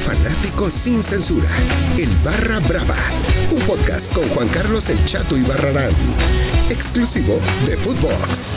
fanático sin censura. El Barra Brava. Un podcast con Juan Carlos El Chato y Barrarán. Exclusivo de Footbox.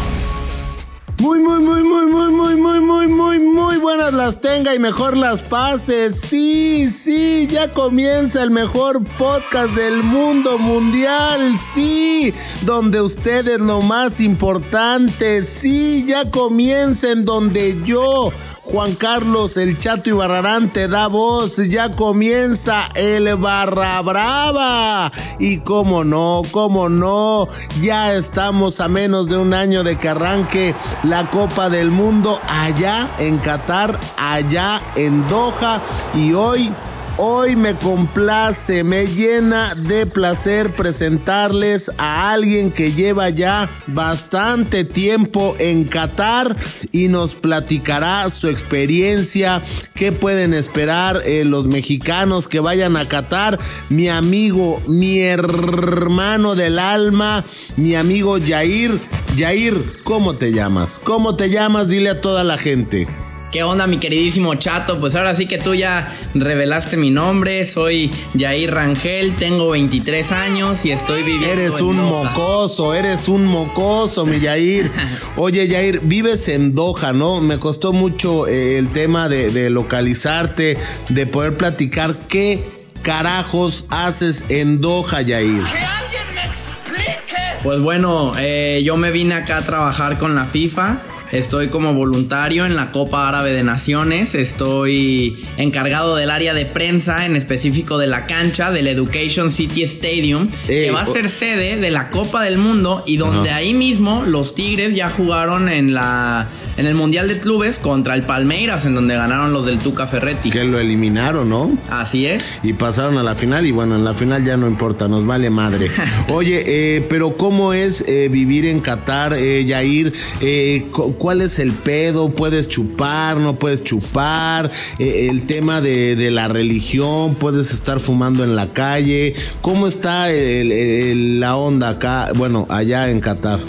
Muy, muy, muy, muy, muy, muy, muy, muy, muy, muy buenas las tenga y mejor las pases. Sí, sí, ya comienza el mejor podcast del mundo mundial. Sí, donde usted es lo más importante. Sí, ya comienza en donde yo Juan Carlos El Chato y Barrarán te da voz. Ya comienza el Barra Brava. Y cómo no, cómo no, ya estamos a menos de un año de que arranque la Copa del Mundo allá en Qatar, allá en Doha. Y hoy Hoy me complace, me llena de placer presentarles a alguien que lleva ya bastante tiempo en Qatar y nos platicará su experiencia, qué pueden esperar eh, los mexicanos que vayan a Qatar. Mi amigo, mi hermano del alma, mi amigo Yair. Yair, ¿cómo te llamas? ¿Cómo te llamas? Dile a toda la gente. ¿Qué onda, mi queridísimo chato? Pues ahora sí que tú ya revelaste mi nombre. Soy Jair Rangel, tengo 23 años y estoy viviendo. Eres un mocoso, eres un mocoso, mi Jair. Oye, Jair, vives en Doha, ¿no? Me costó mucho eh, el tema de, localizarte, de poder platicar qué carajos haces en Doha, Jair. Pues bueno, eh, yo me vine acá a trabajar con la FIFA Estoy como voluntario en la Copa Árabe de Naciones. Estoy encargado del área de prensa, en específico de la cancha del Education City Stadium, que va a ser sede de la Copa del Mundo y donde ahí mismo los Tigres ya jugaron en la en el Mundial de Clubes contra el Palmeiras, en donde ganaron los del Tuca Ferretti. Que lo eliminaron, ¿no? Así es. Y pasaron a la final y bueno, en la final ya no importa, nos vale madre. Oye, eh, pero ¿cómo es eh, vivir en Qatar, eh, Yair? Cuál es el pedo, puedes chupar, no puedes chupar, eh, el tema de, la religión, puedes estar fumando en la calle, ¿cómo está la onda acá, bueno, allá en Qatar?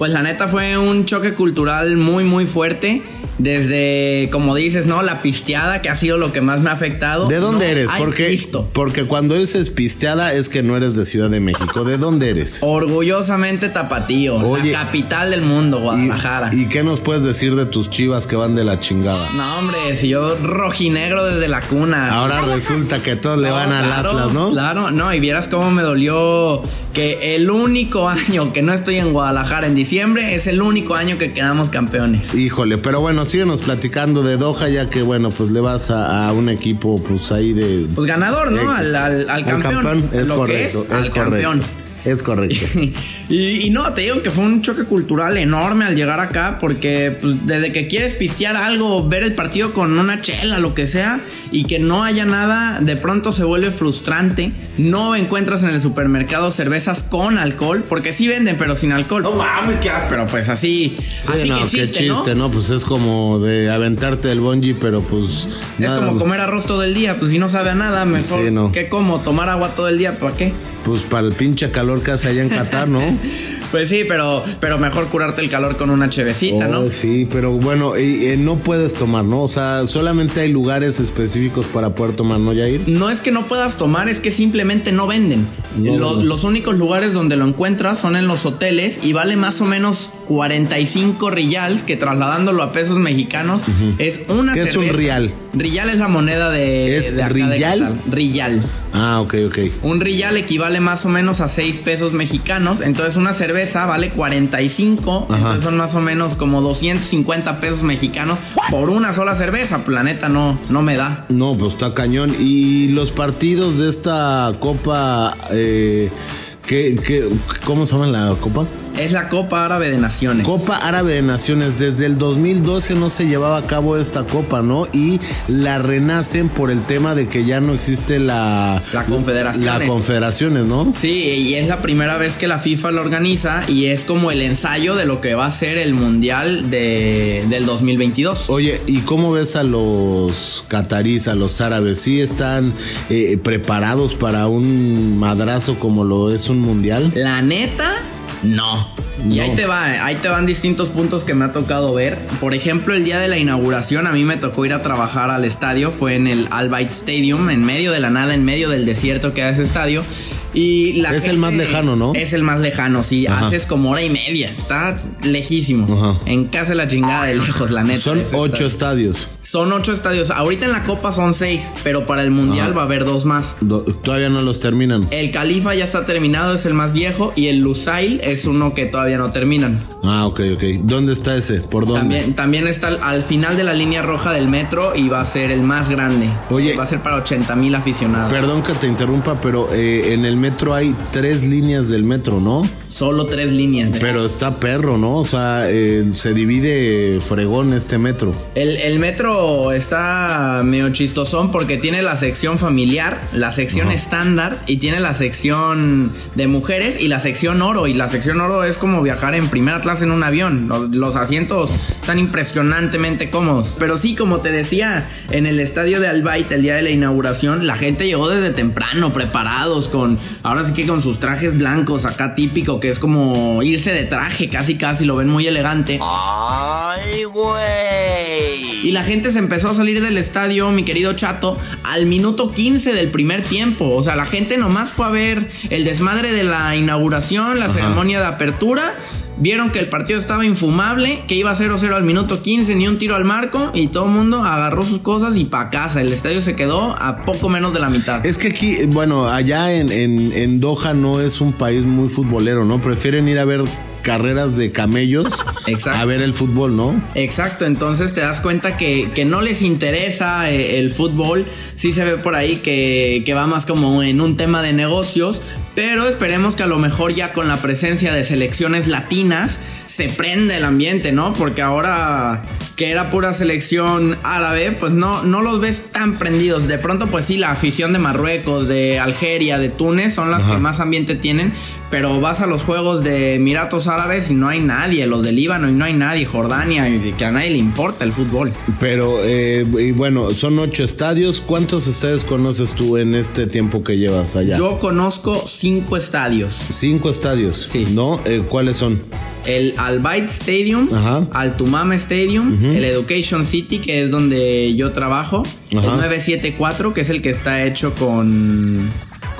Pues la neta fue un choque cultural muy muy fuerte. Desde, como dices, ¿no? La pisteada, que ha sido lo que más me ha afectado. ¿De dónde eres? Porque, porque cuando dices pisteada es que no eres de Ciudad de México. ¿De dónde eres? Orgullosamente Tapatío, la capital del mundo, Guadalajara. ¿y, qué nos puedes decir de tus chivas que van de la chingada? No, hombre, si yo rojinegro desde la cuna. Ahora resulta que todos le van al Atlas, ¿no? Claro, no, y vieras cómo me dolió que el único año que no estoy en Guadalajara en diciembre es el único año que quedamos campeones. Híjole, pero bueno, síguenos platicando de Doha, ya que bueno, pues le vas a, un equipo, pues ahí de. Pues ganador, ¿no? al, al, campeón. Es correcto, es, correcto. Campeón. Es correcto. y, no, te digo que fue un choque cultural enorme al llegar acá, porque pues, desde que quieres pistear algo, ver el partido con una chela, lo que sea, y que no haya nada, de pronto se vuelve frustrante. No encuentras en el supermercado cervezas con alcohol, porque sí venden, pero sin alcohol. No mames, qué Pero pues así, así que chiste, qué chiste, ¿no? Pues es como de aventarte el bungee, pero pues. Es como comer arroz todo el día, pues si no sabe a nada, mejor que como tomar agua todo el día, ¿para qué? Pues para el pinche calor que hace allá en Qatar, ¿no? pues sí, pero, pero mejor curarte el calor con una chevecita, ¿no? Oh, sí, pero bueno, y, no puedes tomar, ¿no? O sea, solamente hay lugares específicos para poder tomar, ¿no, Yair? No es que no puedas tomar, es que simplemente no venden. Los únicos lugares donde lo encuentras son en los hoteles y vale más o menos 45 riyals, que trasladándolo a pesos mexicanos es una ¿Qué es un rial? Rial es la moneda de, ¿Es de riyal? riyal. Ah, ok, ok. Un riyal equivale más o menos a 6 pesos mexicanos. Entonces una cerveza vale 45. Entonces son más o menos como 250 pesos mexicanos por una sola cerveza. Planeta no, no me da. No, pues está cañón. Y los partidos de esta copa... Eh, ¿qué, qué, cómo se llama la copa? Es la Copa Árabe de Naciones. Copa Árabe de Naciones. Desde el 2012 no se llevaba a cabo esta copa, ¿no? Y la renacen por el tema de que ya no existe la... La confederación. La confederaciones, ¿no? Sí, y es la primera vez que la FIFA lo organiza y es como el ensayo de lo que va a ser el Mundial de, del 2022. Oye, ¿y cómo ves a los catarís, a los árabes? ¿Sí están eh, preparados para un madrazo como lo es un Mundial? La neta no. Y No. ahí te va, ahí te van distintos puntos que me ha tocado ver. Por ejemplo, el día de la inauguración a mí me tocó ir a trabajar al estadio, fue en el Al Bayt Stadium, en medio de la nada, en medio del desierto que hay ese estadio. Y la Es el más lejano, ¿no? Es el más lejano, sí. Ajá. Haces como hora y media. Está lejísimo. Ajá. En casa de la chingada de lejos, la neta. Son ocho estadio. estadios. Son ocho estadios. Ahorita en la Copa son seis, pero para el Mundial Ajá. va a haber dos más. Do- todavía no los terminan. El Califa ya está terminado, es el más viejo. Y el Lusail es uno que todavía no terminan. Ah, ok, ok. ¿Dónde está ese? ¿Por dónde? También, también está al, al final de la línea roja del metro y va a ser el más grande. Oye. Va a ser para 80 mil aficionados. Perdón que te interrumpa, pero eh, en el metro hay tres líneas del metro, ¿no? Solo tres líneas. de- Pero está perro, ¿no? O sea, eh, se divide fregón este metro. El, el metro está medio chistosón porque tiene la sección familiar, la sección estándar y tiene la sección de mujeres y la sección oro. Y la sección oro es como viajar en primera clase en un avión. Los, los asientos están impresionantemente cómodos. Pero sí, como te decía, en el estadio de Albait el día de la inauguración, la gente llegó desde temprano, preparados con, ahora sí que con sus trajes blancos acá típico, que es como irse de traje, casi casi lo ven muy elegante. ¡Ay, güey! Y la gente se empezó a salir del estadio, mi querido Chato, al minuto 15 del primer tiempo. O sea, la gente nomás fue a ver el desmadre de la inauguración, la ceremonia de apertura. Vieron que el partido estaba infumable, que iba 0-0 al minuto 15, ni un tiro al marco, y todo el mundo agarró sus cosas y pa' casa. El estadio se quedó a poco menos de la mitad. Es que aquí, bueno, allá en, en, en Doha no es un país muy futbolero, ¿no? Prefieren ir a ver carreras de camellos Exacto. a ver el fútbol, ¿no? Exacto, entonces te das cuenta que, que no les interesa eh, el fútbol. Sí se ve por ahí que, que va más como en un tema de negocios. Pero esperemos que a lo mejor ya con la presencia de selecciones latinas se prende el ambiente, ¿no? Porque ahora que era pura selección árabe, pues no, no los ves tan prendidos. De pronto, pues sí, la afición de Marruecos, de Algeria, de Túnez son las Ajá. que más ambiente tienen. Pero vas a los juegos de Emiratos Árabes y no hay nadie. Los de Líbano y no hay nadie. Jordania, y que a nadie le importa el fútbol. Pero, eh, y bueno, son ocho estadios. ¿Cuántos estadios conoces tú en este tiempo que llevas allá? Yo conozco cinco estadios. Cinco estadios. Sí. ¿No? Eh, ¿Cuáles son? El Al Bayt Stadium, Ajá. Al Tumama Stadium, el Education City, que es donde yo trabajo, Ajá. el 974, que es el que está hecho con,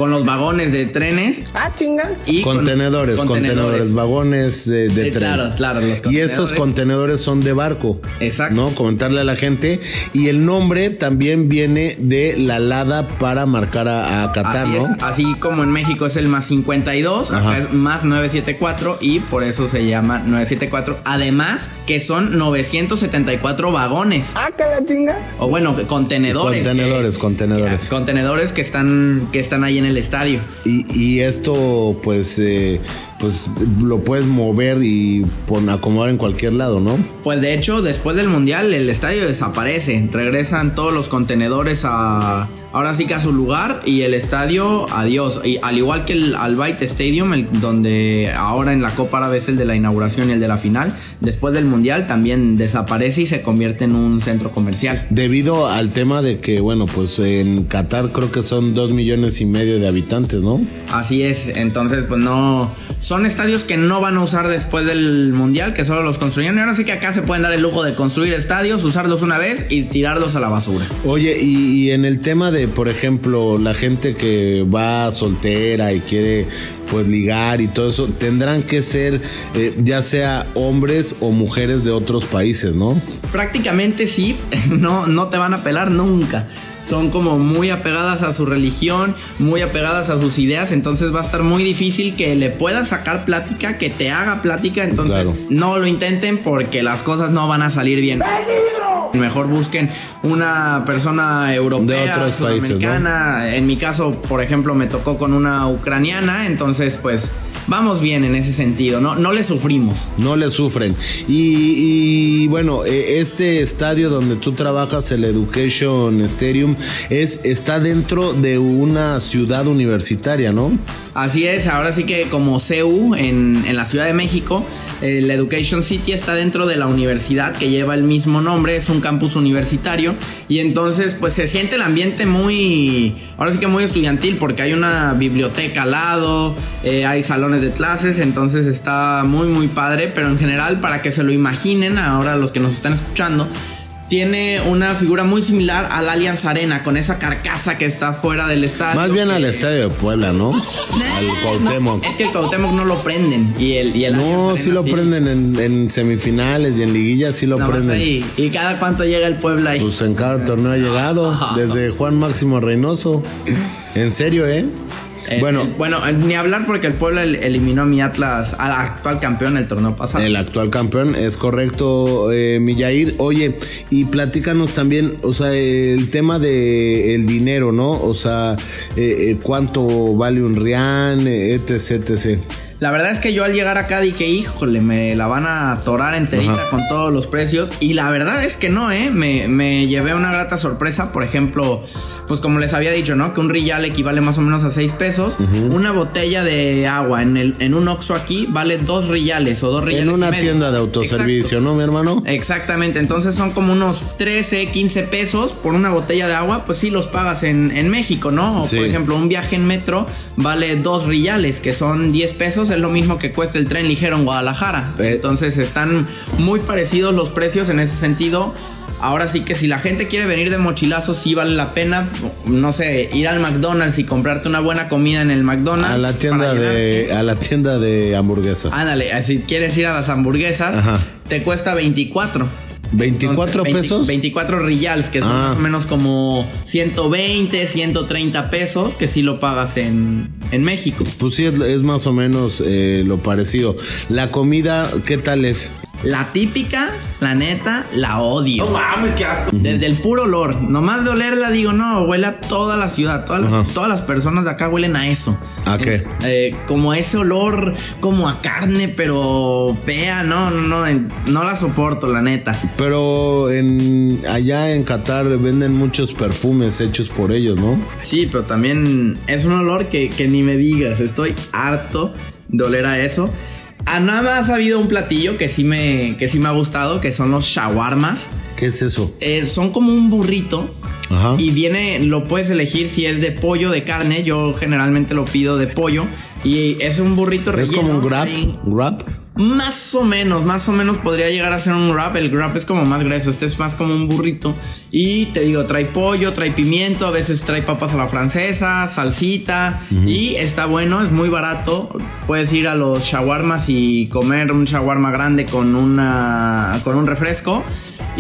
con los vagones de trenes. Ah, chinga. Y con- contenedores, contenedores, vagones de, de Eh, tren. claro, claro, los Y estos contenedores. contenedores son de barco. Exacto. ¿No? Comentarle a la gente. Y el nombre también viene de la Lada para marcar a, a Qatar, Así, ¿no? es, así como en México es el más 52, Ajá. acá es más 974 y por eso se llama 974. Además que son 974 vagones. Ah, que la chinga. O bueno, contenedores. Contenedores, que- contenedores. que- contenedores que están, que están ahí en el estadio. Y, y esto, pues, eh, pues lo puedes mover y pon, acomodar en cualquier lado, ¿no? Pues de hecho, después del mundial, el estadio desaparece. Regresan todos los contenedores a. Ahora sí que a su lugar. Y el estadio, adiós. Y al igual que el Al Bayt Stadium, el, donde ahora en la Copa Árabe es el de la inauguración y el de la final. Después del mundial también desaparece y se convierte en un centro comercial. Debido al tema de que, bueno, pues en Qatar creo que son dos millones y medio de habitantes, ¿no? Así es, entonces pues no... Son estadios que no van a usar después del Mundial, que solo los construyeron. Y ahora sí que acá se pueden dar el lujo de construir estadios, usarlos una vez y tirarlos a la basura. Oye, y, y en el tema de, por ejemplo, la gente que va soltera y quiere pues ligar y todo eso, tendrán que ser eh, ya sea hombres o mujeres de otros países, ¿no? Prácticamente sí, no, no te van a pelar nunca. Son como muy apegadas a su religión, muy apegadas a sus ideas, entonces va a estar muy difícil que le puedas sacar plática, que te haga plática, entonces Claro. no lo intenten porque las cosas no van a salir bien. Mejor busquen una persona europea, países, sudamericana. En mi caso, por ejemplo, me tocó con una ucraniana, entonces pues vamos bien en ese sentido, no, no le sufrimos. No le sufren. Y, y, bueno, eh, este estadio donde tú trabajas, el Education Stadium, es, está dentro de una ciudad universitaria, ¿no? Así es, ahora sí que como CU en, en la Ciudad de México, el Education City está dentro de la universidad que lleva el mismo nombre, es un campus universitario y entonces pues se siente el ambiente muy, ahora sí que muy estudiantil porque hay una biblioteca al lado, eh, hay salones salones de clases, entonces está muy muy padre, pero en general para que se lo imaginen ahora los que nos están escuchando, tiene una figura muy similar al Allianz Arena, con esa carcasa que está fuera del estadio. Más bien que- al estadio de Puebla, ¿no? al Cuauhtémoc. Es que el Cuauhtémoc no lo prenden y el, y el No, Arena sí lo sí. prenden en, en semifinales y en liguillas, sí lo más prenden. ahí. ¿Y cada cuánto llega el Puebla ahí? Pues en cada torneo ha llegado, desde Juan Máximo Reynoso. En serio, ¿eh? Eh, bueno, eh, bueno, eh, ni hablar porque el Puebla el- eliminó a mi Atlas, al actual campeón el torneo pasado. el actual campeón, es correcto, eh, Millair. Oye, y platícanos también, o sea, el tema de el dinero, ¿no? O sea, eh, eh, cuánto vale un rián, eh, etc, etc. La verdad es que yo al llegar acá dije, híjole, me la van a atorar enterita Ajá. con todos los precios. Y la verdad es que no, ¿eh? Me, me llevé una grata sorpresa. Por ejemplo, pues como les había dicho, ¿no? Que un Riyal equivale más o menos a 6 pesos. Una botella de agua en, el, en un Oxxo aquí vale 2 Riyales o 2 Riyales. En y una medio. tienda de autoservicio, Exacto. ¿no, mi hermano? Exactamente, entonces son como unos 13, 15 pesos por una botella de agua, pues sí los pagas en, en México, ¿no? O Sí. por ejemplo, un viaje en metro vale 2 riyales, que son 10 pesos, es lo mismo que cuesta el tren ligero en Guadalajara. Eh. Entonces están muy parecidos los precios en ese sentido. Ahora sí que si la gente quiere venir de mochilazo, sí vale la pena, no sé, ir al McDonald's y comprarte una buena comida en el McDonald's. A la tienda de llenarte. a la tienda de hamburguesas. Ándale, si quieres ir a las hamburguesas, Ajá. te cuesta 24. 24 20 pesos. 24 riyals, que son Ah. más o menos como 120, 130 pesos, que sí lo pagas en, en México. Pues sí, es, es más o menos eh, lo parecido. La comida, ¿qué tal es? La típica, la neta, la odio. No mames, qué asco. Desde el puro olor. Nomás de olerla digo, no, huele a toda la ciudad. Todas, Ajá. las, todas las personas de acá huelen a eso. ¿A qué? Eh, eh, como ese olor, como a carne, pero fea, no, no, no, en- no la soporto, la neta. Pero en allá en Qatar venden muchos perfumes hechos por ellos, ¿no? Sí, pero también es un olor que, que ni me digas. Estoy harto de oler a eso. A nada más ha habido un platillo que sí me, que sí me ha gustado, que son los shawarmas. ¿Qué es eso? Eh, son como un burrito. Ajá. Y viene, lo puedes elegir si es de pollo o de carne. Yo generalmente lo pido de pollo. Y es un burrito es relleno. como un grab, ahí. grab. Más o menos, más o menos podría llegar a ser un wrap. El wrap es como más grueso, este es más como un burrito. Y te digo, trae pollo, trae pimiento, a veces trae papas a la francesa, salsita. Y está bueno, es muy barato. Puedes ir a los shawarmas y comer un shawarma grande con, una, con un refresco.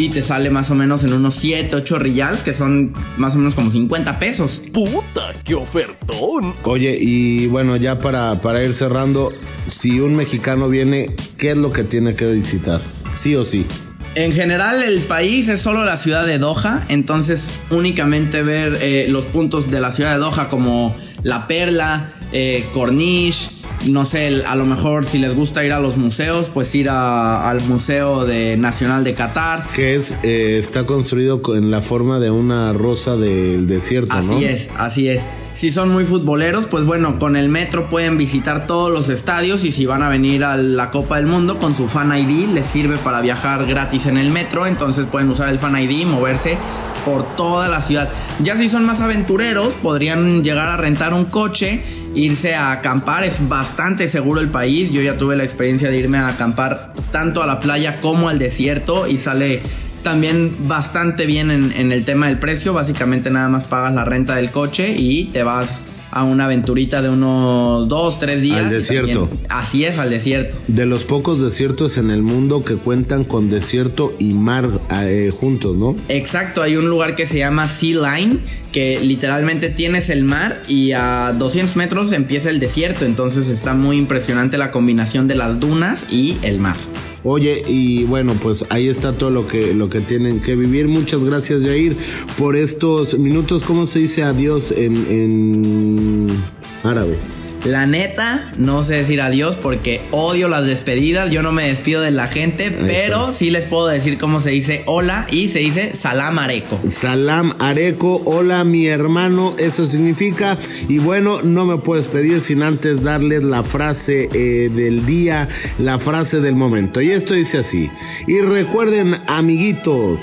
Y te sale más o menos en unos 7, 8 riyals, que son más o menos como 50 pesos. ¡Puta, qué ofertón! Oye, y bueno, ya para, para ir cerrando, si un mexicano viene, ¿qué es lo que tiene que visitar? Sí o sí. En general el país es solo la ciudad de Doha, entonces únicamente ver eh, los puntos de la ciudad de Doha como La Perla, eh, Corniche, no sé, a lo mejor si les gusta ir a los museos, pues ir a- al Museo de Nacional de Qatar. Que es, eh, está construido co- en la forma de una rosa del desierto, Así ¿no? es, así es. Si son muy futboleros, pues bueno, con el metro pueden visitar todos los estadios y si van a venir a la Copa del Mundo con su Fan ID les sirve para viajar gratis en el metro, entonces pueden usar el Fan ID y moverse por toda la ciudad. Ya si son más aventureros, podrían llegar a rentar un coche, irse a acampar, es bastante seguro el país. Yo ya tuve la experiencia de irme a acampar tanto a la playa como al desierto y sale también bastante bien en, en el tema del precio. Básicamente nada más pagas la renta del coche y te vas a una aventurita de unos dos, tres días. Al desierto. también- así es, al desierto. De los pocos desiertos en el mundo que cuentan con desierto y mar eh, juntos, ¿no? Exacto, hay un lugar que se llama Sea Line, que literalmente tienes el mar y a 200 metros empieza el desierto. Entonces está muy impresionante la combinación de las dunas y el mar. Oye, y bueno, pues ahí está todo lo que, lo que tienen que vivir. Muchas gracias, Jair, por estos minutos. ¿Cómo se dice adiós en, en árabe? La neta, no sé decir adiós porque odio las despedidas. Yo no me despido de la gente, pero sí les puedo decir cómo se dice hola y se dice salam areco. Salam Areco, hola mi hermano, eso significa. Y bueno, no me puedes pedir sin antes darles la frase eh, del día, la frase del momento. Y esto dice así. Y recuerden, amiguitos,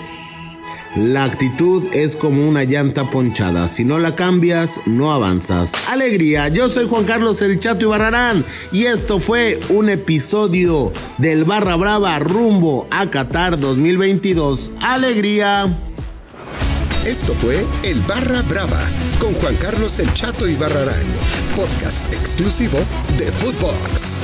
La actitud es como una llanta ponchada. Si no la cambias, no avanzas. Alegría, yo soy Juan Carlos El Chato Ibarrarán y esto fue un episodio del Barra Brava rumbo a Qatar 2022. Alegría. Esto fue El Barra Brava con Juan Carlos El Chato y Barrarán, podcast exclusivo de Footbox.